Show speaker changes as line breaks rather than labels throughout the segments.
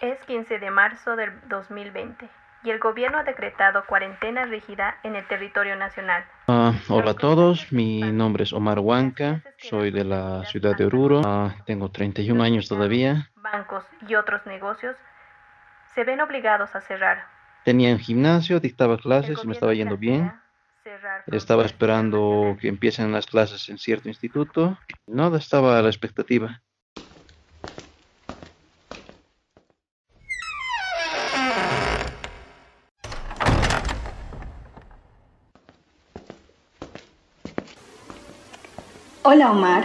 Es 15 de marzo del 2020 y el gobierno ha decretado cuarentena rígida en el territorio nacional.
Ah, hola a todos, mi nombre es Omar Huanca, soy de la ciudad de Oruro, ah, tengo 31 años todavía.
Bancos y otros negocios se ven obligados a cerrar.
Tenía un gimnasio, dictaba clases y me estaba yendo bien. Estaba esperando que empiecen las clases en cierto instituto. Nada estaba a la expectativa.
Hola Omar,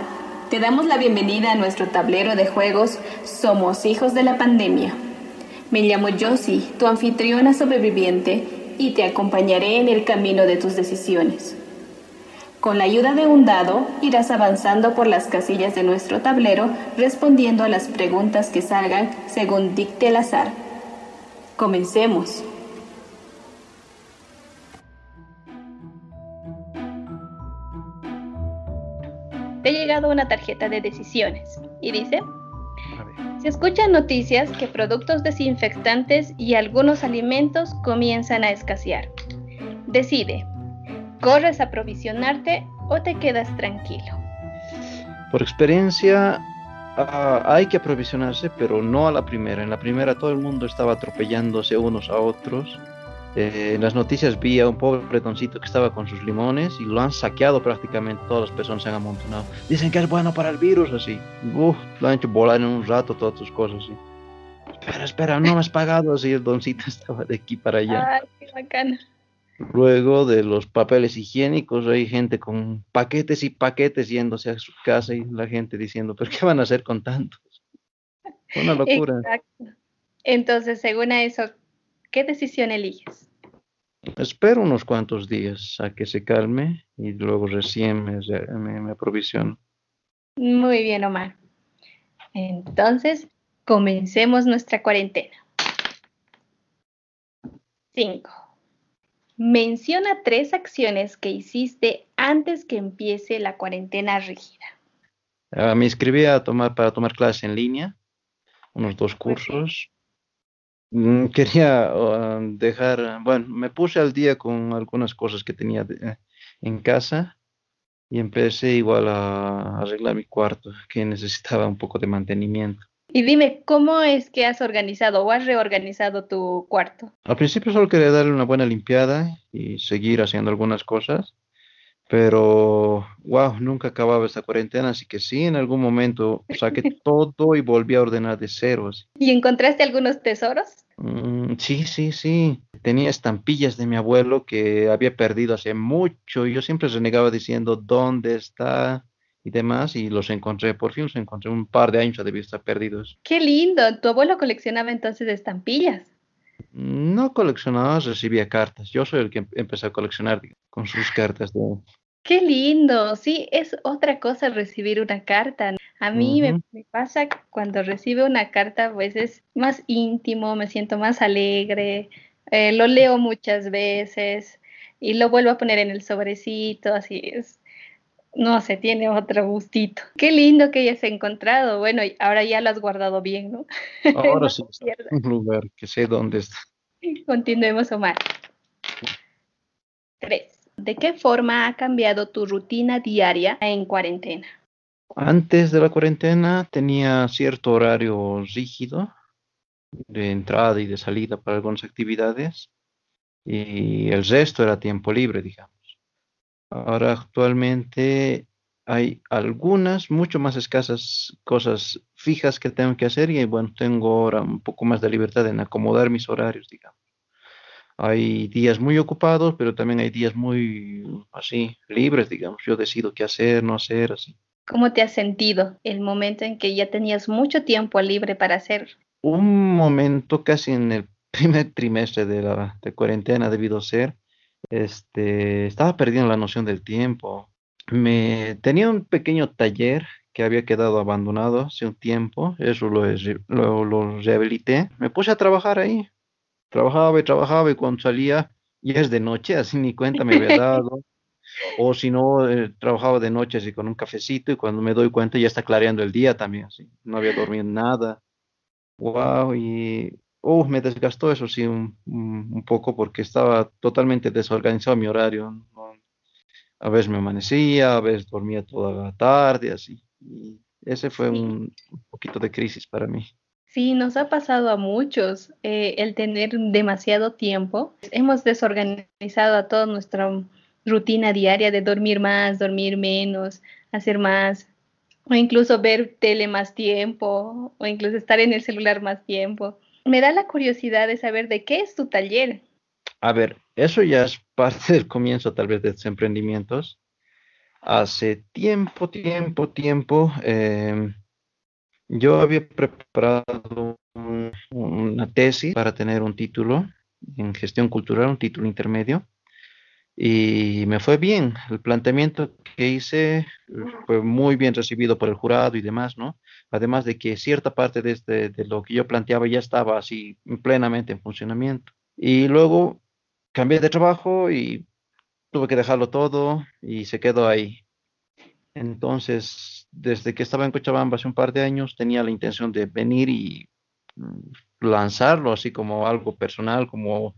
te damos la bienvenida a nuestro tablero de juegos Somos hijos de la pandemia. Me llamo Josie, tu anfitriona sobreviviente, y te acompañaré en el camino de tus decisiones. Con la ayuda de un dado, irás avanzando por las casillas de nuestro tablero respondiendo a las preguntas que salgan según dicte el azar. Comencemos. Te ha llegado una tarjeta de decisiones y dice, se escuchan noticias que productos desinfectantes y algunos alimentos comienzan a escasear. Decide, ¿corres a aprovisionarte o te quedas tranquilo?
Por experiencia, ah, hay que aprovisionarse, pero no a la primera. En la primera todo el mundo estaba atropellándose unos a otros eh, en las noticias vi a un pobre bretoncito que estaba con sus limones y lo han saqueado prácticamente. Todas las personas se han amontonado. Dicen que es bueno para el virus, así. Uf, lo han hecho volar en un rato todas sus cosas, así. Espera, espera, no me has pagado. Así el doncito estaba de aquí para allá.
Ay, qué bacana.
Luego de los papeles higiénicos, hay gente con paquetes y paquetes yéndose a su casa y la gente diciendo, ¿pero qué van a hacer con tantos? Una locura.
Exacto. Entonces, según eso, ¿qué decisión eliges?
Espero unos cuantos días a que se calme y luego recién me, me, aprovisiono.
Muy bien, Omar. Entonces, comencemos nuestra cuarentena. 5. Menciona tres acciones que hiciste antes que empiece la cuarentena rígida.
Ah, me inscribí a tomar, para tomar clases en línea, unos dos cursos. Mm, quería ah, dejar, bueno, me puse al día con algunas cosas que tenía en casa y empecé igual a arreglar mi cuarto, que necesitaba un poco de mantenimiento.
Y dime, ¿cómo es que has organizado o has reorganizado tu cuarto?
Al principio solo quería darle una buena limpiada y seguir haciendo algunas cosas, pero wow, nunca acababa esta cuarentena, así que sí, en algún momento saqué todo y volví a ordenar de cero.
¿Y encontraste algunos tesoros?
Mm, sí, sí, sí. Tenía estampillas de mi abuelo que había perdido hace mucho y yo siempre renegaba diciendo dónde está y demás y los encontré, por fin los encontré un par de años de estar perdidos.
Qué lindo, tu abuelo coleccionaba entonces estampillas.
No coleccionaba, recibía cartas. Yo soy el que empecé a coleccionar con sus cartas de...
Qué lindo, sí, es otra cosa recibir una carta. A mí me, pasa cuando recibo una carta, pues es más íntimo, me siento más alegre, eh, lo leo muchas veces y lo vuelvo a poner en el sobrecito, así es. No sé, tiene otro gustito. Qué lindo que hayas encontrado. Bueno, ahora ya lo has guardado bien, ¿no?
Ahora sí, un lugar que sé dónde está.
Continuemos, Omar. Tres. ¿De qué forma ha cambiado tu rutina diaria en cuarentena?
Antes de la cuarentena tenía cierto horario rígido de entrada y de salida para algunas actividades y el resto era tiempo libre, digamos. Ahora actualmente hay algunas, mucho más escasas cosas fijas que tengo que hacer y bueno, tengo ahora un poco más de libertad en acomodar mis horarios, digamos. Hay días muy ocupados, pero también hay días muy así, libres, digamos. Yo decido qué hacer, no hacer, así.
¿Cómo te has sentido el momento en que ya tenías mucho tiempo libre para hacer?
Un momento casi en el primer trimestre de la de cuarentena debido a ser, este, estaba perdiendo la noción del tiempo. Me tenía un pequeño taller que había quedado abandonado hace un tiempo, eso lo, lo, lo rehabilité. Me puse a trabajar ahí, trabajaba y trabajaba y cuando salía ya es de noche, así ni cuenta me había dado. O si no, eh, trabajaba de noche así con un cafecito y cuando me doy cuenta ya está clareando el día también. No había dormido nada. Wow, y uh, me desgastó eso sí un, poco porque estaba totalmente desorganizado mi horario. ¿no? A veces me amanecía, a veces dormía toda la tarde, así. Y ese fue un poquito de crisis para mí.
sí, nos ha pasado a muchos eh, el tener demasiado tiempo. Hemos desorganizado a toda nuestra rutina diaria de dormir más, dormir menos, hacer más, o incluso ver tele más tiempo, o incluso estar en el celular más tiempo. Me da la curiosidad de saber de qué es tu taller.
A ver, eso ya es parte del comienzo tal vez de estos emprendimientos. Hace tiempo, tiempo, tiempo, em, yo había preparado un- una tesis para tener un título en gestión cultural, un título intermedio, y me fue bien. El planteamiento que hice fue muy bien recibido por el jurado y demás, ¿no? Además de que cierta parte de, este- de lo que yo planteaba ya estaba así plenamente en funcionamiento. Y luego cambié de trabajo y tuve que dejarlo todo y se quedó ahí. Entonces, desde que estaba en Cochabamba hace un par de años, tenía la intención de venir y mm, lanzarlo así como algo personal, como,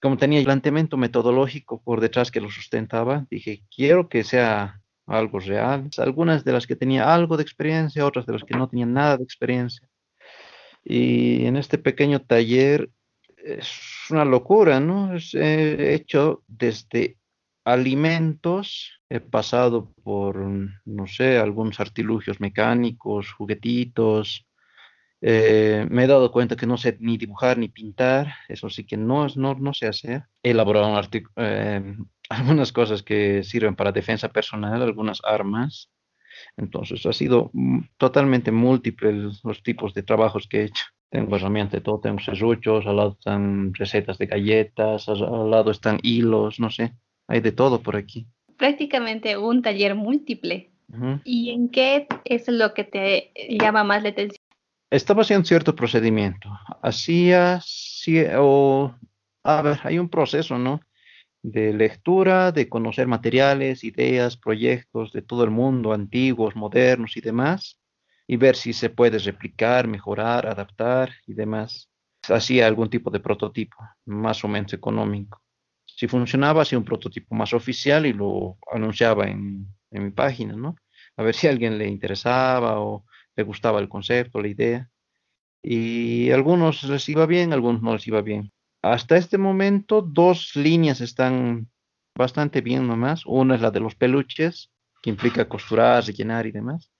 como tenía el planteamiento metodológico por detrás que lo sustentaba. Dije, quiero que sea algo real. Algunas de las que tenía algo de experiencia, otras de las que no tenían nada de experiencia. Y en este pequeño taller es una locura, ¿no? Es, eh, hecho desde alimentos, he pasado por, no sé, algunos artilugios mecánicos, juguetitos. eh, me he dado cuenta que no sé ni dibujar ni pintar, eso sí que no, no, no sé hacer. He elaborado un eh, algunas cosas que sirven para defensa personal, algunas armas. Entonces, ha sido mm, totalmente múltiple los tipos de trabajos que he hecho. Tengo herramientas de todo, tengo serruchos, al lado están recetas de galletas, al, lado están hilos, no sé, hay de todo por aquí.
Prácticamente un taller múltiple.
Ujú.
¿Y en qué es lo que te llama más la atención?
Estaba haciendo cierto procedimiento. Hacía, o, a ver, hay un proceso, ¿no? De lectura, de conocer materiales, ideas, proyectos de todo el mundo, antiguos, modernos y demás, y ver si se puede replicar, mejorar, adaptar y demás. Hacía algún tipo de prototipo, más o menos económico. Si funcionaba, hacía un prototipo más oficial y lo anunciaba en, en mi página, ¿no? A ver si a alguien le interesaba o le gustaba el concepto, la idea. Y algunos les iba bien, algunos no les iba bien. Hasta este momento, dos líneas están bastante bien nomás. Una es la de los peluches, que implica costurar, rellenar y demás.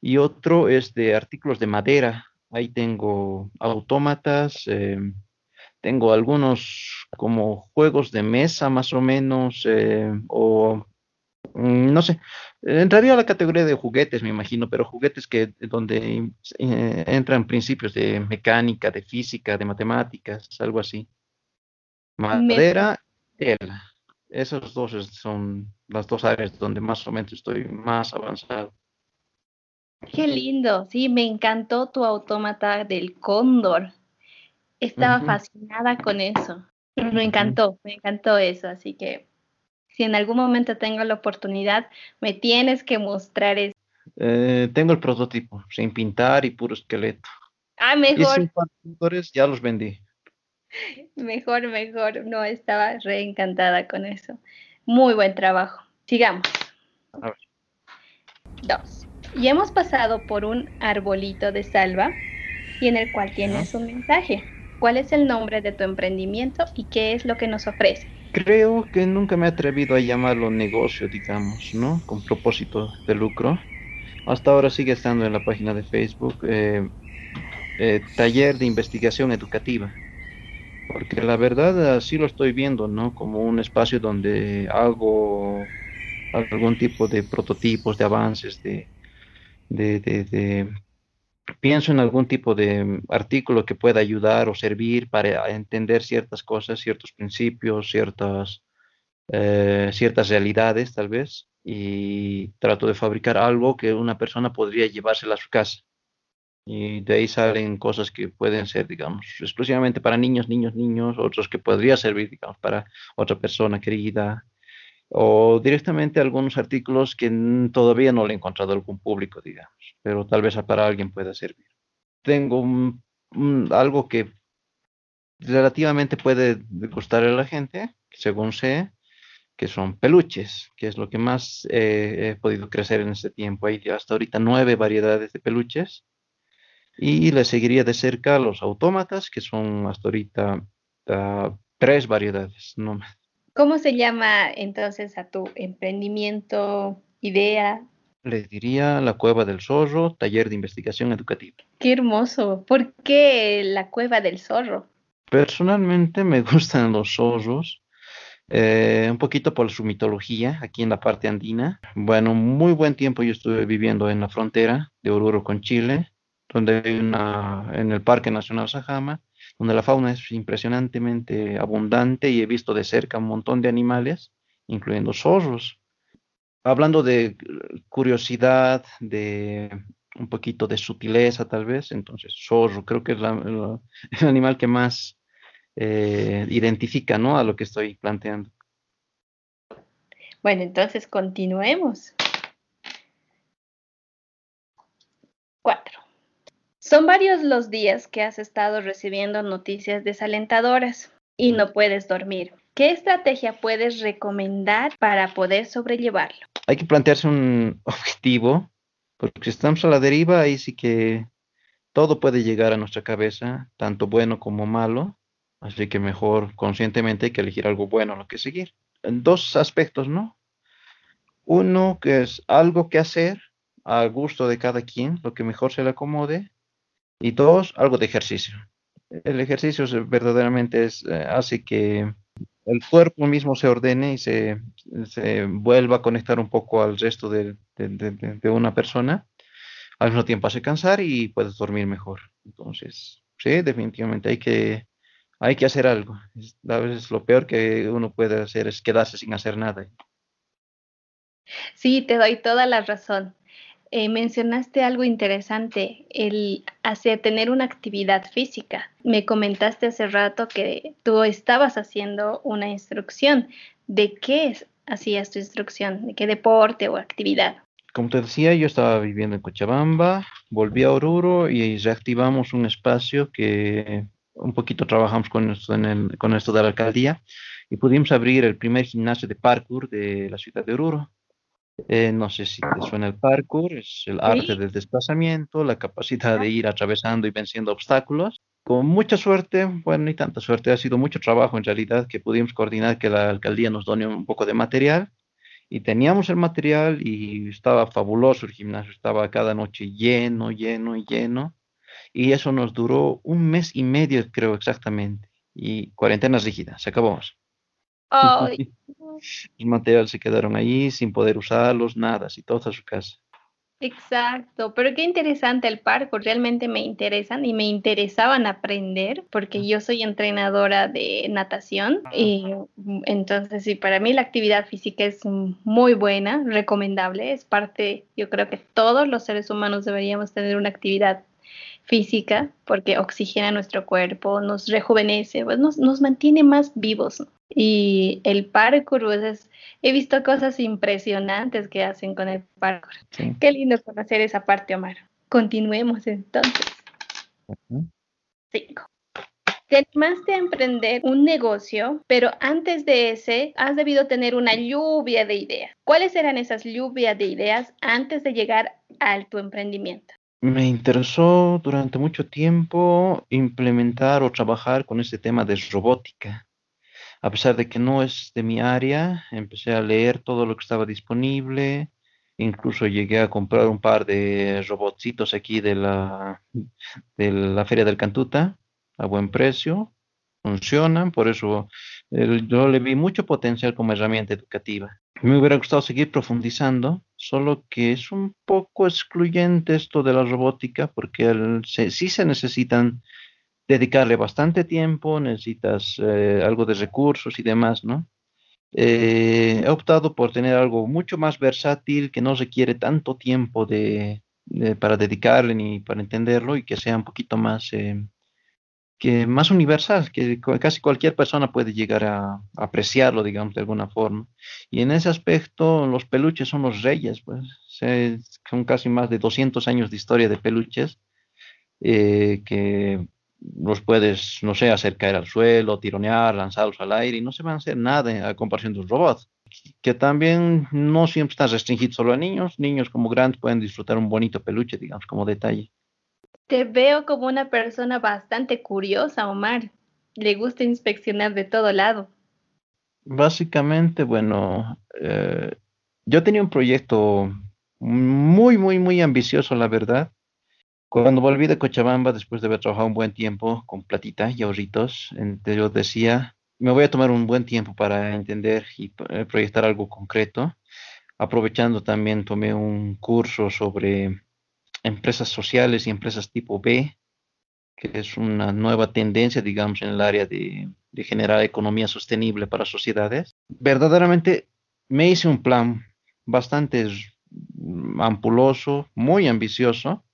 Y otro es de artículos de madera. Ahí tengo autómatas, eh, tengo algunos como juegos de mesa más o menos, eh, o mm, no sé, entraría a la categoría de juguetes, me imagino, pero juguetes que donde eh, entran principios de mecánica, de física, de matemáticas, algo así. Madera, tela. Esos dos son las dos áreas donde más o menos estoy más avanzado.
Qué lindo, sí, me encantó tu autómata del cóndor. Estaba fascinada con eso. Me encantó, me encantó eso. Así que si en algún momento tengo la oportunidad, me tienes que mostrar eso.
Eh, tengo el prototipo, sin pintar y puro esqueleto.
Ah, mejor,
de pintores, ya los vendí.
mejor, mejor. No, estaba re encantada con eso. Muy buen trabajo. Sigamos.
A ver.
Dos. Y hemos pasado por un arbolito de salva y en el cual tienes un mensaje. ¿Cuál es el nombre de tu emprendimiento y qué es lo que nos ofrece?
Creo que nunca me he atrevido a llamarlo negocio, digamos, ¿no? Con propósito de lucro. Hasta ahora sigue estando en la página de Facebook, eh, eh, Taller de Investigación Educativa. Porque la verdad así lo estoy viendo, ¿no? Como un espacio donde hago algún tipo de prototipos, de avances, de, de, de, pienso en algún tipo de artículo que pueda ayudar o servir para entender ciertas cosas, ciertos principios, ciertas, eh, ciertas realidades, tal vez, y trato de fabricar algo que una persona podría llevársela a su casa. Y de ahí salen cosas que pueden ser, digamos, exclusivamente para niños, niños, niños, otros que podría servir, digamos, para otra persona querida, o directamente algunos artículos que todavía no le he encontrado algún público, digamos, pero tal vez para alguien pueda servir. Tengo un mm, algo que relativamente puede gustar a la gente, según sé, que son peluches, que es lo que más eh, he podido crecer en este tiempo. Hay hasta ahorita nueve variedades de peluches. Y le seguiría de cerca los autómatas, que son hasta ahorita uh, tres variedades. No.
¿Cómo se llama entonces a tu emprendimiento, idea?
Le diría la Cueva del Zorro, taller de investigación educativa.
Qué hermoso. ¿Por qué la Cueva del Zorro?
Personalmente me gustan los zorros, eh, un poquito por su mitología aquí en la parte andina. Bueno, muy buen tiempo yo estuve viviendo en la frontera de Oruro con Chile, donde hay una, en el Parque Nacional Sajama, donde la fauna es impresionantemente abundante y he visto de cerca un montón de animales, incluyendo zorros. Hablando de curiosidad, de un poquito de sutileza tal vez, entonces zorro creo que es el animal que más eh, identifica ¿no? a lo que estoy planteando.
Bueno, entonces continuemos. Cuatro. Son varios los días que has estado recibiendo noticias desalentadoras y no puedes dormir. ¿Qué estrategia puedes recomendar para poder sobrellevarlo?
Hay que plantearse un objetivo, porque si estamos a la deriva, ahí sí que todo puede llegar a nuestra cabeza, tanto bueno como malo. Así que mejor conscientemente hay que elegir algo bueno a lo que seguir. En dos aspectos, ¿no? Uno, que es algo que hacer a gusto de cada quien, lo que mejor se le acomode. Y dos, algo de ejercicio. El ejercicio verdaderamente es, eh, hace que el cuerpo mismo se ordene y se, vuelva a conectar un poco al resto de, de, de, una persona. Al mismo tiempo hace cansar y puedes dormir mejor. Entonces, sí, definitivamente hay que hay que hacer algo. A veces lo peor que uno puede hacer es quedarse sin hacer nada.
Sí, te doy toda la razón. Eh, mencionaste algo interesante, el hacer tener una actividad física. Me comentaste hace rato que tú estabas haciendo una instrucción. ¿De qué hacías tu instrucción? ¿De qué deporte o actividad?
Como te decía, yo estaba viviendo en Cochabamba, volví a Oruro y reactivamos un espacio que un poquito trabajamos con esto, con esto de la alcaldía y pudimos abrir el primer gimnasio de parkour de la ciudad de Oruro. Eh, no sé si te suena el parkour, es el arte del desplazamiento, la capacidad de ir atravesando y venciendo obstáculos. Con mucha suerte, bueno, ni tanta suerte, ha sido mucho trabajo en realidad que pudimos coordinar que la alcaldía nos done un poco de material. Y teníamos el material y estaba fabuloso el gimnasio, estaba cada noche lleno, lleno y lleno. Y eso nos duró un mes y medio, creo exactamente, y cuarentena rígida, se acabó. Los materiales se quedaron ahí sin poder usarlos, nada, así todos a su casa.
Exacto, pero qué interesante el parkour, realmente me interesan y me interesaban aprender porque yo soy entrenadora de natación y entonces sí, para mí la actividad física es muy buena, recomendable, es parte, yo creo que todos los seres humanos deberíamos tener una actividad física, porque oxigena nuestro cuerpo, nos rejuvenece, pues nos, nos mantiene más vivos. Y el parkour, he visto cosas impresionantes que hacen con el parkour. Qué lindo conocer esa parte, Omar. Continuemos entonces. Cinco. Te animaste a emprender un negocio, pero antes de ese has debido tener una lluvia de ideas. ¿Cuáles eran esas lluvias de ideas antes de llegar a tu emprendimiento?
Me interesó durante mucho tiempo implementar o trabajar con este tema de robótica. A pesar de que no es de mi área, empecé a leer todo lo que estaba disponible. Incluso llegué a comprar un par de robotcitos aquí de la, de la Feria del Cantuta a buen precio. Funcionan, por eso yo le vi mucho potencial como herramienta educativa. Me hubiera gustado seguir profundizando, solo que es un poco excluyente esto de la robótica, porque sí se necesitan dedicarle bastante tiempo, necesitas eh, algo de recursos y demás, ¿no? Eh, he optado por tener algo mucho más versátil, que no requiere tanto tiempo de, para dedicarle ni para entenderlo y que sea un poquito más eh, que más universal, que casi cualquier persona puede llegar a, apreciarlo, digamos, de alguna forma. Y en ese aspecto, los peluches son los reyes, pues, son casi más de 200 años de historia de peluches, que los puedes, no sé, hacer caer al suelo, tironear, lanzarlos al aire y no se van a hacer nada a comparación de un robot. Que también no siempre está restringido solo a niños, niños como grandes pueden disfrutar un bonito peluche, digamos, como detalle.
Te veo como una persona bastante curiosa, Omar. Le gusta inspeccionar de todo lado.
Básicamente, bueno, eh, yo tenía un proyecto muy, muy, muy ambicioso, la verdad. Cuando volví de Cochabamba, después de haber trabajado un buen tiempo con platita y ahorritos, yo decía, me voy a tomar un buen tiempo para entender y eh, proyectar algo concreto. Aprovechando también, tomé un curso sobre empresas sociales y empresas tipo B, que es una nueva tendencia, digamos, en el área de, de generar economía sostenible para sociedades. Verdaderamente me hice un plan bastante ampuloso, muy ambicioso,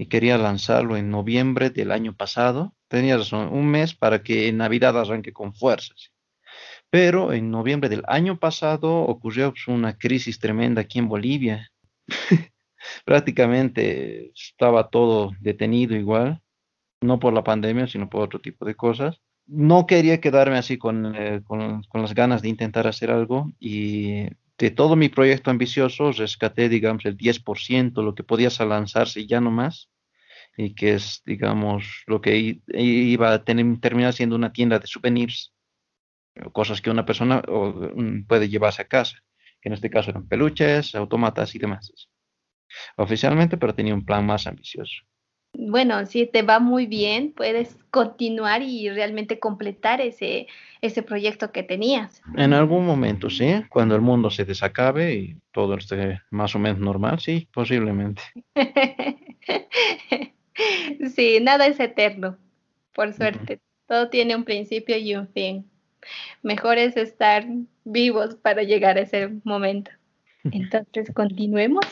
y quería lanzarlo en noviembre del año pasado. Tenía razón, un mes para que en Navidad arranque con fuerzas. Pero en noviembre del año pasado ocurrió pues, una crisis tremenda aquí en Bolivia. Prácticamente estaba todo detenido igual, no por la pandemia, sino por otro tipo de cosas. No quería quedarme así con, eh, con, con las ganas de intentar hacer algo y de todo mi proyecto ambicioso rescaté, digamos, el 10%, lo que podía lanzarse ya no más, y que es, digamos, lo que iba a tener, terminar siendo una tienda de souvenirs, cosas que una persona mm, puede llevarse a casa, que en este caso eran peluches, autómatas y demás. Oficialmente, pero tenía un plan más ambicioso.
Bueno, si te va muy bien, puedes continuar y realmente completar ese, ese proyecto que tenías.
En algún momento, sí, cuando el mundo se desacabe y todo esté más o menos normal, sí, posiblemente.
sí, nada es eterno, por suerte. Todo tiene un principio y un fin. Mejor es estar vivos para llegar a ese momento. Entonces, continuemos.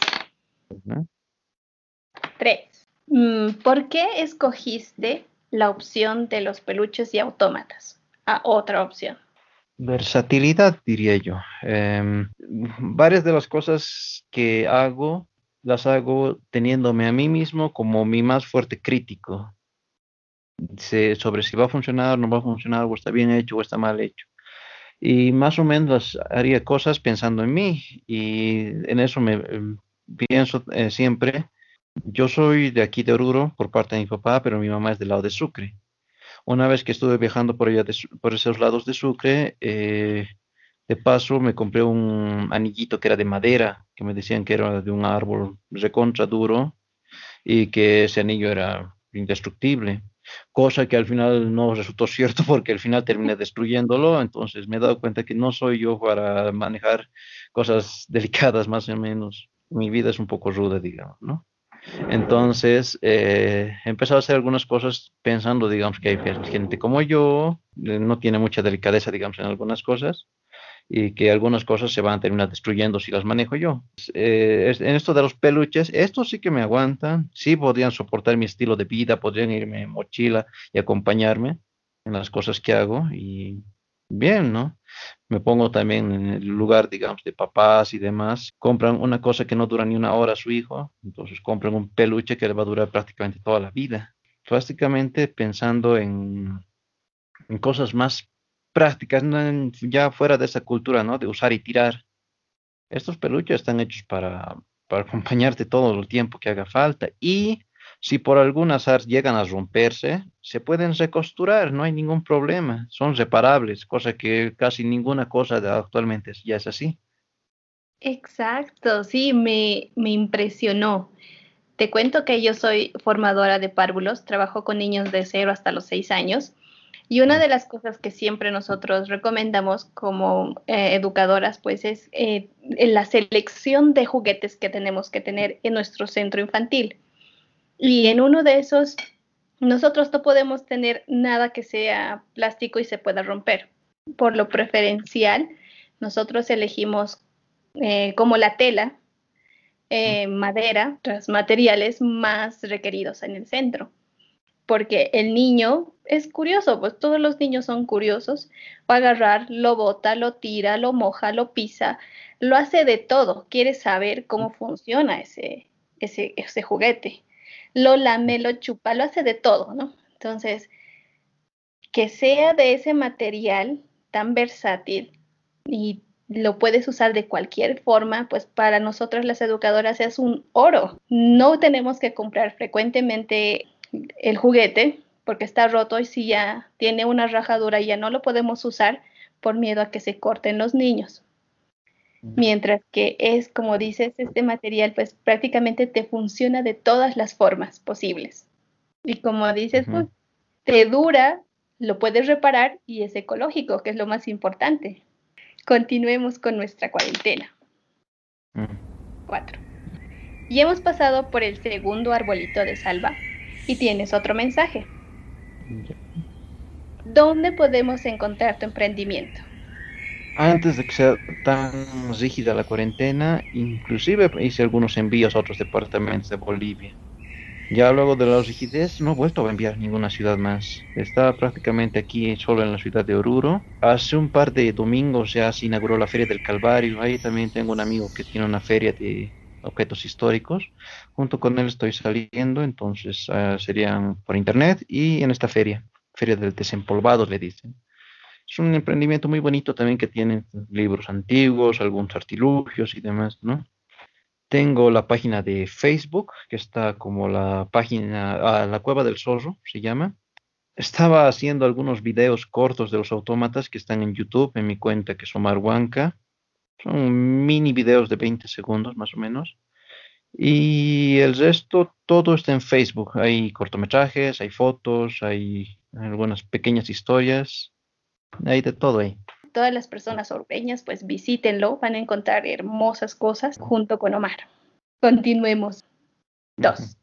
Tres. Mm, ¿Por qué escogiste la opción de los peluches y autómatas a otra opción?
Versatilidad, diría yo. Em, varias de las cosas que hago las hago teniéndome a mí mismo como mi más fuerte crítico sobre si va a funcionar, no va a funcionar, o está bien hecho o está mal hecho. Y más o menos haría cosas pensando en mí y en eso me em, pienso eh, siempre yo soy de aquí de Oruro por parte de mi papá, pero mi mamá es del lado de Sucre. Una vez que estuve viajando por allá por esos lados de Sucre, eh, de paso me compré un anillito que era de madera, que me decían que era de un árbol recontra duro y que ese anillo era indestructible. Cosa que al final no resultó cierto porque al final terminé destruyéndolo, entonces me he dado cuenta que no soy yo para manejar cosas delicadas más o menos. Mi vida es un poco ruda, digamos, ¿no? Entonces, eh, he empezado a hacer algunas cosas pensando, digamos, que hay gente como yo, eh, no tiene mucha delicadeza, digamos, en algunas cosas, y que algunas cosas se van a terminar destruyendo si las manejo yo. Eh, en esto de los peluches, estos sí que me aguantan, sí podrían soportar mi estilo de vida, podrían irme en mochila y acompañarme en las cosas que hago, y bien, ¿no? Me pongo también en el lugar, digamos, de papás y demás. Compran una cosa que no dura ni una hora a su hijo, entonces compran un peluche que le va a durar prácticamente toda la vida. Básicamente pensando en, cosas más prácticas, ya fuera de esa cultura, ¿no? De usar y tirar. Estos peluches están hechos para acompañarte todo el tiempo que haga falta y si por algún azar llegan a romperse, se pueden recosturar, no hay ningún problema, son reparables, cosa que casi ninguna cosa actualmente ya es así.
Exacto, sí, me, me impresionó. Te cuento que yo soy formadora de párvulos, trabajo con niños de 0 hasta los 6 años y una de las cosas que siempre nosotros recomendamos como eh, educadoras, pues es eh, la selección de juguetes que tenemos que tener en nuestro centro infantil. Y en uno de esos, nosotros no podemos tener nada que sea plástico y se pueda romper. Por lo preferencial, nosotros elegimos eh, como la tela, eh, madera, los materiales más requeridos en el centro. Porque el niño es curioso, pues todos los niños son curiosos. Va a agarrar, lo bota, lo tira, lo moja, lo pisa, lo hace de todo. Quiere saber cómo funciona ese, ese, ese juguete lo lame, lo chupa, lo hace de todo, ¿no? Entonces, que sea de ese material tan versátil y lo puedes usar de cualquier forma, pues para nosotros las educadoras es un oro. No tenemos que comprar frecuentemente el juguete porque está roto y si ya tiene una rajadura ya no lo podemos usar por miedo a que se corten los niños. Mientras que es, como dices, este material pues prácticamente te funciona de todas las formas posibles. Y como dices, pues te dura, lo puedes reparar y es ecológico, que es lo más importante. Continuemos con nuestra cuarentena. Cuatro. Y hemos pasado por el segundo arbolito de salva y tienes otro mensaje. ¿Dónde podemos encontrar tu emprendimiento?
Antes de que sea tan rígida la cuarentena, inclusive hice algunos envíos a otros departamentos de Bolivia. Ya luego de la rigidez no he vuelto a enviar ninguna ciudad más. Estaba prácticamente aquí solo en la ciudad de Oruro. Hace un par de domingos ya se inauguró la Feria del Calvario. Ahí también tengo un amigo que tiene una feria de objetos históricos. Junto con él estoy saliendo, entonces uh, serían por internet y en esta feria, Feria del Desempolvado le dicen. Es un emprendimiento muy bonito también que tiene libros antiguos, algunos artilugios y demás, ¿no? Tengo la página de Facebook, que está como la página, ah, la cueva del zorro, se llama. Estaba haciendo algunos videos cortos de los autómatas que están en YouTube, en mi cuenta, que es Omar Huanca. Son mini videos de 20 segundos más o menos. Y el resto, todo está en Facebook. Hay cortometrajes, hay fotos, hay algunas pequeñas historias. Hay de todo ahí
todas las personas orbeñas, pues visítenlo, van a encontrar hermosas cosas junto con Omar. Continuemos. Dos.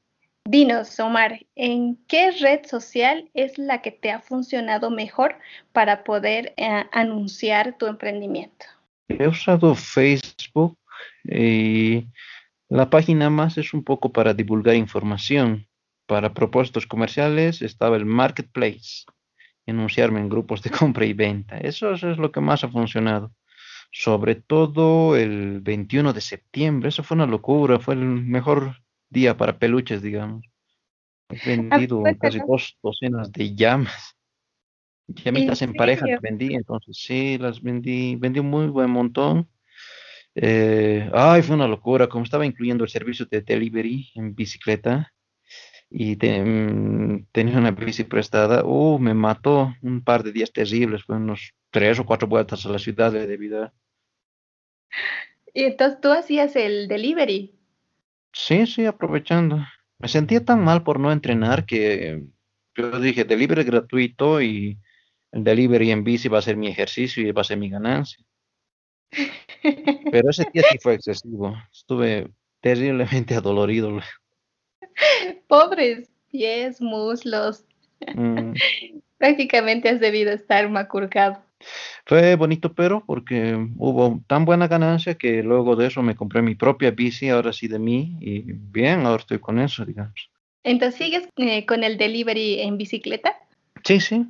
Dinos, Omar, ¿en qué red social es la que te ha funcionado mejor para poder eh, anunciar tu emprendimiento?
He usado Facebook y la página más es un poco para divulgar información. Para propósitos comerciales estaba el Marketplace enunciarme en grupos de compra y venta. Eso, es lo que más ha funcionado. Sobre todo el 21 de septiembre, eso fue una locura, fue el mejor día para peluches, digamos. He vendido casi dos docenas de llamas. Llamitas en, pareja las vendí, entonces sí, las vendí, vendí un muy buen montón. Eh, ay, fue una locura, como estaba incluyendo el servicio de delivery en bicicleta, y mm, tenía una bici prestada, uh, me mató un par de días terribles, fue unos tres o cuatro vueltas a la ciudad de vida.
¿Y entonces tú hacías el delivery?
Sí, sí, aprovechando. Me sentía tan mal por no entrenar que yo dije, delivery gratuito y el delivery en bici va a ser mi ejercicio y va a ser mi ganancia. Pero ese día sí fue excesivo. Estuve terriblemente adolorido.
Pobres pies, muslos. Mm. Prácticamente has debido estar macurcado.
Fue bonito, pero porque hubo tan buena ganancia que luego de eso me compré mi propia bici, ahora sí de mí, y bien, ahora estoy con eso, digamos.
Entonces, ¿sigues eh, con el delivery en bicicleta?
Sí, sí.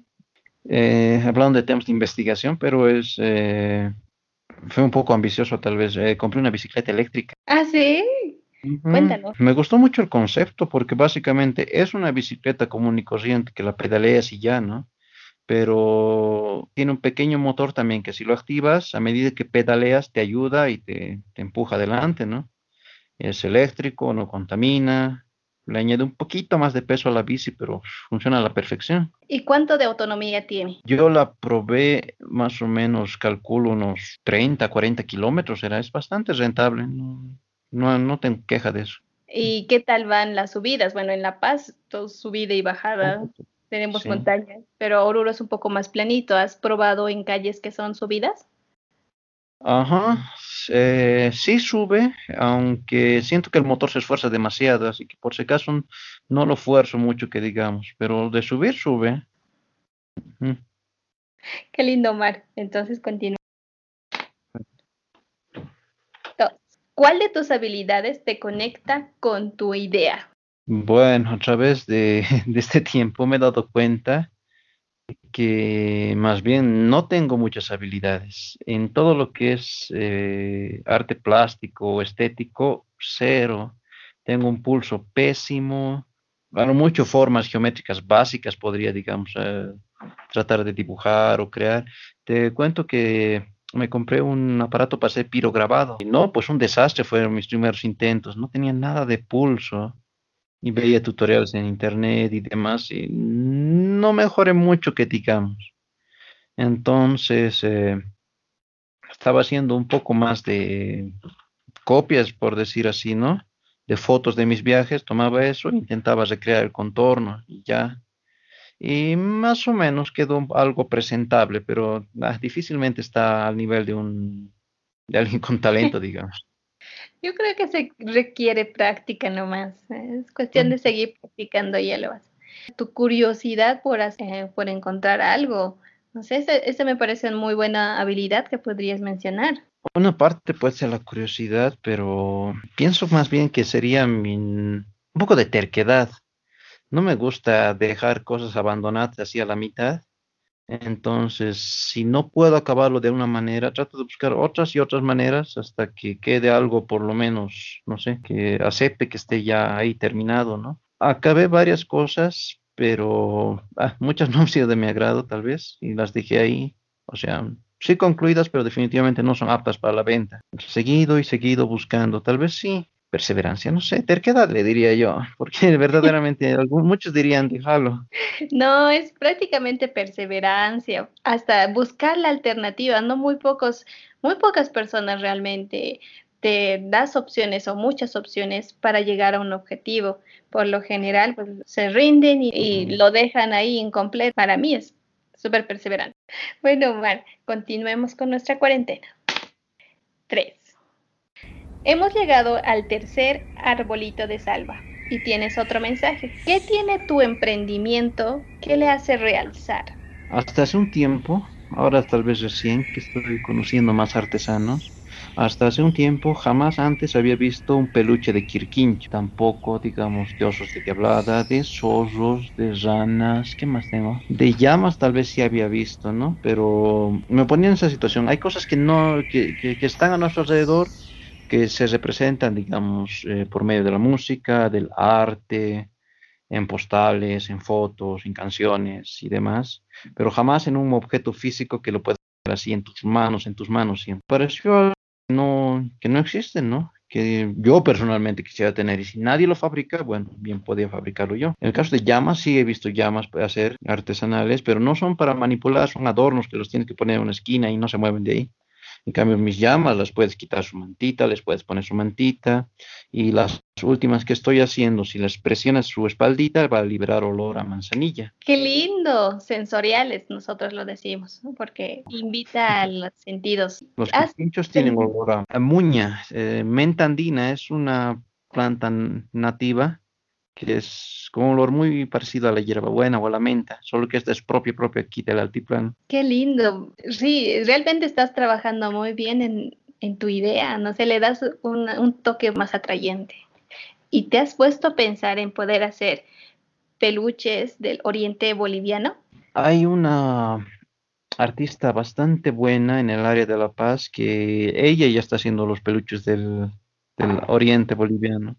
Eh, hablando de temas de investigación, pero es eh, fue un poco ambicioso tal vez. compré una bicicleta eléctrica.
Ah, sí. Cuéntanos.
Me gustó mucho el concepto porque básicamente es una bicicleta común y corriente que la pedaleas y ya, ¿no? Pero tiene un pequeño motor también que si lo activas, a medida que pedaleas te ayuda y te, empuja adelante, ¿no? Es eléctrico, no contamina, le añade un poquito más de peso a la bici, pero funciona a la perfección.
¿Y cuánto de autonomía tiene?
Yo la probé más o menos, calculo unos 30, 40 kilómetros, era, es bastante rentable. ¿no? No, no tengo queja de eso.
¿Y qué tal van las subidas? Bueno, en La Paz, todo subida y bajada, tenemos montañas, pero Oruro es un poco más planito. ¿Has probado en calles que son subidas?
Ajá, eh, sí sube, aunque siento que el motor se esfuerza demasiado, así que por si acaso no lo esfuerzo mucho que digamos, pero de subir sube.
Qué lindo, Mar. Entonces continúa. ¿Cuál de tus habilidades te conecta con tu idea?
Bueno, a través de, este tiempo me he dado cuenta que más bien no tengo muchas habilidades. En todo lo que es eh, arte plástico o estético, cero. Tengo un pulso pésimo, bueno, mucho formas geométricas básicas podría, digamos, eh, tratar de dibujar o crear. Te cuento que me compré un aparato para hacer pirograbado. Y no, pues un desastre fueron mis primeros intentos. No tenía nada de pulso. Y veía tutoriales en internet y demás. Y no mejoré mucho que digamos. Entonces, eh, estaba haciendo un poco más de copias, por decir así, ¿no? De fotos de mis viajes, tomaba eso, intentaba recrear el contorno y ya y más o menos quedó algo presentable, pero ah, difícilmente está al nivel de un de alguien con talento, digamos.
Yo creo que se requiere práctica nomás. Es cuestión de seguir practicando y ya lo vas. Tu curiosidad por, hacer, por encontrar algo, no sé, esa me parece una muy buena habilidad que podrías mencionar.
Una parte puede ser la curiosidad, pero pienso más bien que sería un poco de terquedad no me gusta dejar cosas abandonadas así a la mitad. Entonces, si no puedo acabarlo de una manera, trato de buscar otras y otras maneras hasta que quede algo por lo menos, no sé, que acepte que esté ya ahí terminado, ¿no? Acabé varias cosas, pero ah, muchas no han sido de mi agrado tal vez y las dejé ahí. O sea, sí concluidas, pero definitivamente no son aptas para la venta. Seguido y seguido buscando, tal vez sí, perseverancia, no sé, terquedad le diría yo, porque verdaderamente muchos dirían déjalo.
No, es prácticamente perseverancia, hasta buscar la alternativa, no muy pocos, muy pocas personas realmente te das opciones o muchas opciones para llegar a un objetivo. Por lo general, pues se rinden y, y lo dejan ahí incompleto. Para mí es súper perseverante. Bueno, Omar, continuemos con nuestra cuarentena. Tres. Hemos llegado al tercer arbolito de salva y tienes otro mensaje. ¿Qué tiene tu emprendimiento que le hace realzar?
Hasta hace un tiempo, ahora tal vez recién que estoy conociendo más artesanos, hasta hace un tiempo jamás antes había visto un peluche de quirquincho, tampoco digamos de osos de de zorros, de ranas, ¿qué más tengo? De llamas tal vez sí había visto, ¿no? Pero me ponía en esa situación. Hay cosas que no, que están a nuestro alrededor que se representan, digamos, eh, por medio de la música, del arte, en postales, en fotos, en canciones y demás, pero jamás en un objeto físico que lo puedas ver así en tus manos, en tus manos. Y pareció no, que no existe, ¿no? Que yo personalmente quisiera tener, y si nadie lo fabrica, bueno, bien podía fabricarlo yo. En el caso de llamas, sí he visto llamas hacer artesanales, pero no son para manipular, son adornos que los tienes que poner en una esquina y no se mueven de ahí. En cambio, mis llamas las puedes quitar su mantita, les puedes poner su mantita. Y las últimas que estoy haciendo, si les presionas su espaldita, va a liberar olor a manzanilla.
Qué lindo, sensoriales, nosotros lo decimos, porque invita a los sentidos.
Los pinchos tienen olor a, muña. Eh, menta andina es una planta nativa que es con un olor muy parecido a la hierbabuena o a la menta, solo que esta es propia, propia aquí del altiplano.
Qué lindo. Sí, realmente estás trabajando muy bien en, en tu idea, no sé, le das un, un toque más atrayente. ¿Y te has puesto a pensar en poder hacer peluches del oriente boliviano?
Hay una artista bastante buena en el área de La Paz que ella ya está haciendo los peluches del, del oriente boliviano.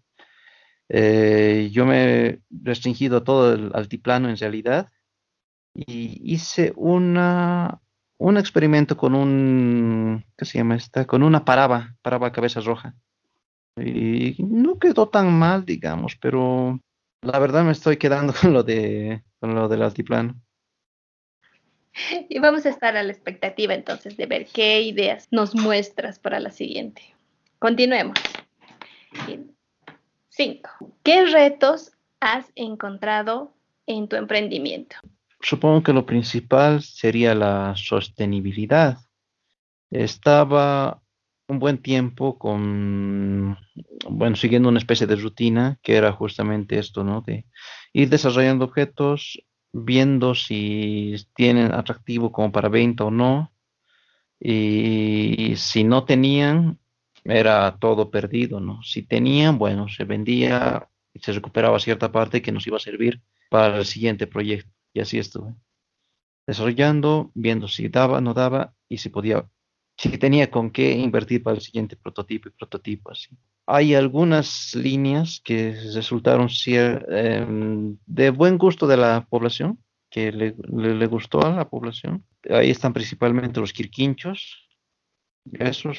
Eh, yo me he restringido todo el altiplano en realidad y hice una, un experimento con un, ¿qué se llama esta? Con una paraba, paraba cabeza roja. Y no quedó tan mal, digamos, pero la verdad me estoy quedando con lo, de, con lo del altiplano.
Y vamos a estar a la expectativa entonces de ver qué ideas nos muestras para la siguiente. Continuemos. 5. ¿Qué retos has encontrado en tu emprendimiento?
Supongo que lo principal sería la sostenibilidad. Estaba un buen tiempo con, bueno, siguiendo una especie de rutina que era justamente esto, ¿no? De ir desarrollando objetos, viendo si tienen atractivo como para venta o no. Y si no tenían, era todo perdido, ¿no? Si tenían, bueno, se vendía se recuperaba cierta parte que nos iba a servir para el siguiente proyecto. Y así estuve. Desarrollando, viendo si daba, no daba y si podía, si tenía con qué invertir para el siguiente prototipo y prototipo así. hay algunas líneas que resultaron em, de buen gusto de la población, que le, le, gustó a la población. Ahí están principalmente los quirquinchos. Esos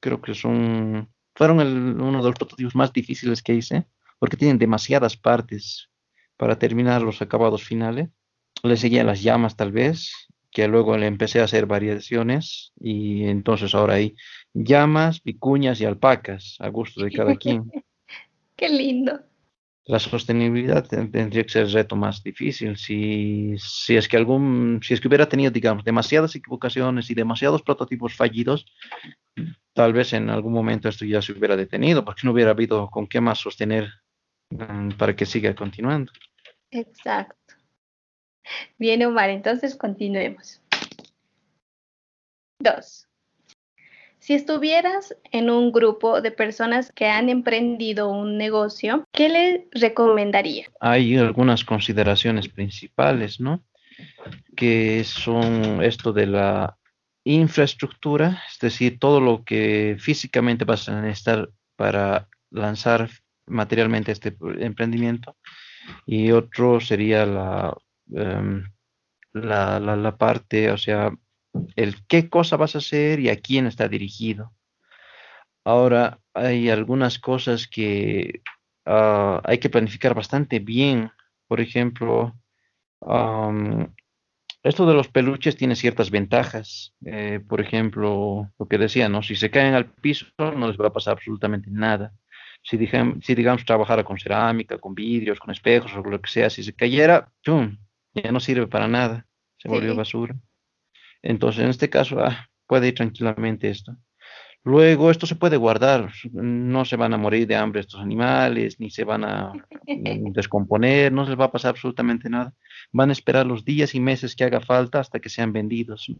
creo que son, fueron uno de los prototipos más difíciles que hice, porque tienen demasiadas partes para terminar los acabados finales. Le seguían las llamas tal vez, que luego le empecé a hacer variaciones y entonces ahora hay llamas, picuñas y alpacas a gusto de cada quien.
Qué lindo.
La sostenibilidad tendría que ser el reto más difícil. Si, si, es que algún, si es que hubiera tenido, digamos, demasiadas equivocaciones y demasiados prototipos fallidos, tal vez en algún momento esto ya se hubiera detenido, porque no hubiera habido con qué más sostener mm, para que siga continuando.
Exacto. Bien, Omar, entonces continuemos. Dos. Si estuvieras en un grupo de personas que han emprendido un negocio, ¿qué le recomendaría?
Hay algunas consideraciones principales, ¿no? Que son esto de la infraestructura, es decir, todo lo que físicamente vas a necesitar para lanzar materialmente este emprendimiento. Y otro sería la, em, la, la parte, o sea, el qué cosa vas a hacer y a quién está dirigido. Ahora, hay algunas cosas que ah, hay que planificar bastante bien. Por ejemplo, esto de los peluches tiene ciertas ventajas. Eh, por ejemplo, lo que decía, ¿no? Si se caen al piso, no les va a pasar absolutamente nada. Si, digamos, si digamos trabajara con cerámica, con vidrios, con espejos o lo que sea, si se cayera, ¡pum! ya no sirve para nada. Se volvió basura. Entonces, en este caso, ah, puede ir tranquilamente esto. Luego, esto se puede guardar, no se van a morir de hambre estos animales, ni se van a descomponer, no les va a pasar absolutamente nada. Van a esperar los días y meses que haga falta hasta que sean vendidos.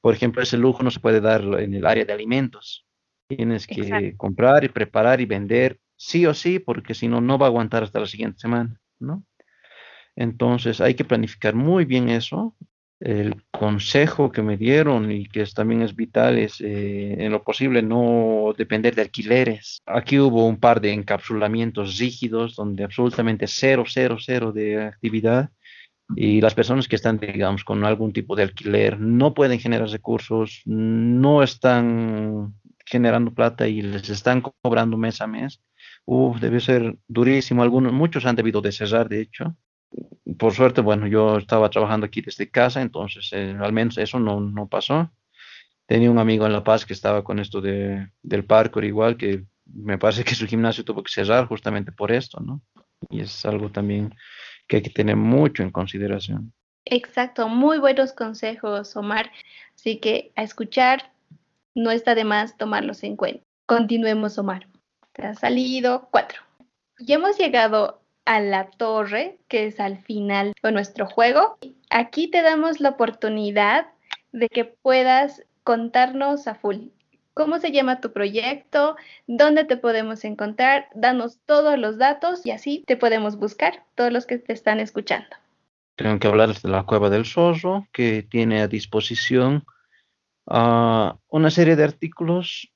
Por ejemplo, ese lujo no se puede dar en el área de alimentos. Tienes que comprar y preparar y vender sí o sí, porque si no, no va a aguantar hasta la siguiente semana, ¿no? Entonces hay que planificar muy bien eso el consejo que me dieron y que también es vital es eh, en lo posible no depender de alquileres. Aquí hubo un par de encapsulamientos rígidos donde absolutamente cero, cero, cero de actividad y las personas que están, digamos, con algún tipo de alquiler no pueden generar recursos, no están generando plata y les están cobrando mes a mes. Debe ser durísimo. Algunos, muchos han debido de cerrar, de hecho por suerte, bueno, yo estaba trabajando aquí desde casa, entonces eh, al menos eso no, no, pasó. Tenía un amigo en La Paz que estaba con esto de, del parkour igual, que me parece que su gimnasio tuvo que cerrar justamente por esto, ¿no? Y es algo también que hay que tener mucho en consideración.
Exacto, muy buenos consejos, Omar. Así que a escuchar, no está de más tomarlos en cuenta. Continuemos, Omar. Te ha salido cuatro. Ya hemos llegado a la torre, que es al final de nuestro juego. Aquí te damos la oportunidad de que puedas contarnos a full. ¿Cómo se llama tu proyecto? ¿Dónde te podemos encontrar? Danos todos los datos y así te podemos buscar, todos los que te están escuchando.
Tengo que hablarles de la Cueva del Zorro, que tiene a disposición ah, una serie de artículos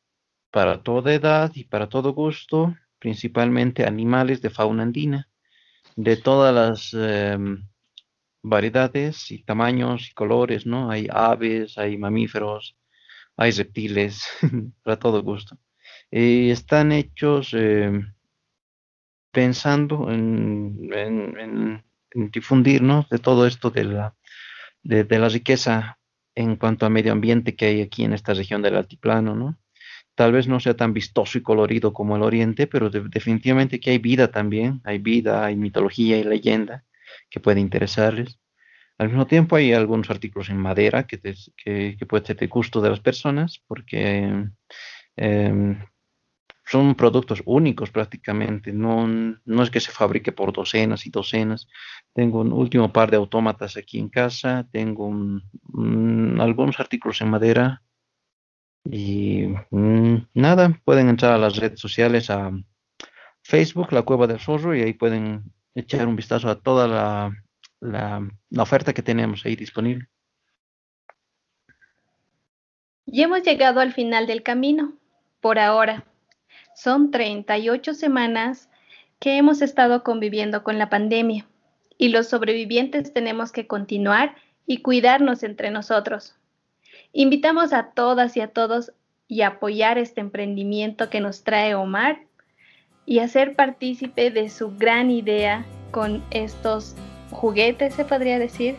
para toda edad y para todo gusto, principalmente animales de fauna andina de todas las em, variedades y tamaños y colores, ¿no? Hay aves, hay mamíferos, hay reptiles, para todo gusto. Y están hechos em, pensando en, difundir, ¿no? De todo esto de la, de la riqueza en cuanto a medio ambiente que hay aquí en esta región del altiplano, ¿no? Tal vez no sea tan vistoso y colorido como el Oriente, pero definitivamente que hay vida también, hay vida, hay mitología y leyenda que puede interesarles. Al mismo tiempo hay algunos artículos en madera que, que, puede ser de gusto de las personas porque em, son productos únicos prácticamente, no, no es que se fabrique por docenas y docenas. Tengo un último par de autómatas aquí en casa, tengo algunos artículos en madera y mm, nada, pueden entrar a las redes sociales, a Facebook, la Cueva del Zorro, y ahí pueden echar un vistazo a toda la, la, oferta que tenemos ahí disponible.
Y hemos llegado al final del camino, por ahora. Son 38 semanas que hemos estado conviviendo con la pandemia y los sobrevivientes tenemos que continuar y cuidarnos entre nosotros. Invitamos a todas y a todos y apoyar este emprendimiento que nos trae Omar y hacer partícipe de su gran idea con estos juguetes, se podría decir.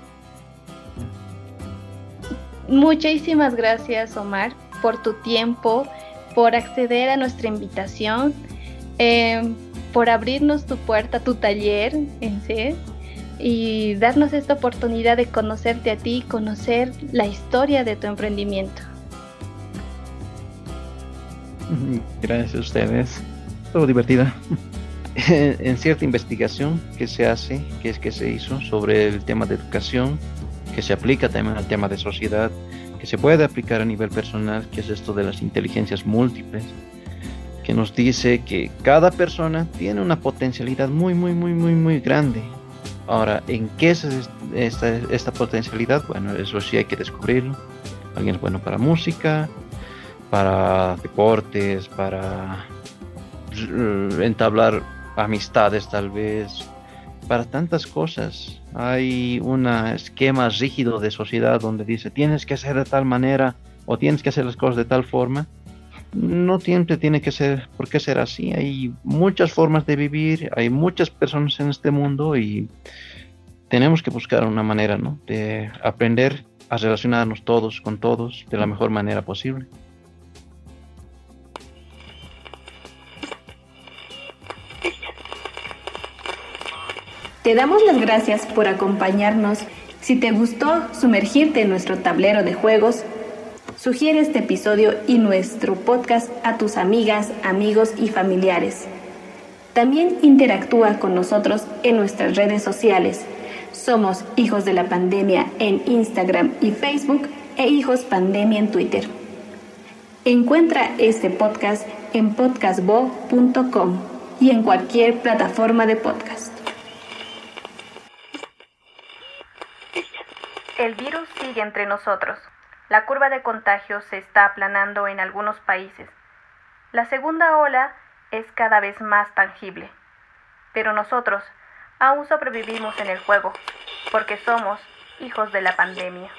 Muchísimas gracias, Omar, por tu tiempo, por acceder a nuestra invitación, eh, por abrirnos tu puerta, tu taller en sí, y darnos esta oportunidad de conocerte a ti, conocer la historia de tu emprendimiento.
Gracias a ustedes. Todo divertida. en cierta investigación que se hace, que es que se hizo sobre el tema de educación, que se aplica también al tema de sociedad, que se puede aplicar a nivel personal, que es esto de las inteligencias múltiples, que nos dice que cada persona tiene una potencialidad muy, muy, muy, muy, muy grande. Ahora, ¿en qué es esta, esta potencialidad? Bueno, eso sí hay que descubrirlo. Alguien es bueno para música, para deportes, para entablar amistades tal vez, para tantas cosas. Hay un esquema rígido de sociedad donde dice tienes que hacer de tal manera o tienes que hacer las cosas de tal forma. No siempre tiene que ser, por qué ser así. Hay muchas formas de vivir, hay muchas personas en este mundo y tenemos que buscar una manera ¿no? de aprender a relacionarnos todos con todos de la mejor manera posible.
Te damos las gracias por acompañarnos. Si te gustó sumergirte en nuestro tablero de juegos, sugiere este episodio y nuestro podcast a tus amigas, amigos y familiares. También interactúa con nosotros en nuestras redes sociales. Somos Hijos de la Pandemia en Instagram y Facebook e Hijos Pandemia en Twitter. Encuentra este podcast en podcastbo.com y en cualquier plataforma de podcast.
El virus sigue entre nosotros. La curva de contagios se está aplanando en algunos países. La segunda ola es cada vez más tangible. Pero nosotros aún sobrevivimos en el juego, porque somos hijos de la pandemia.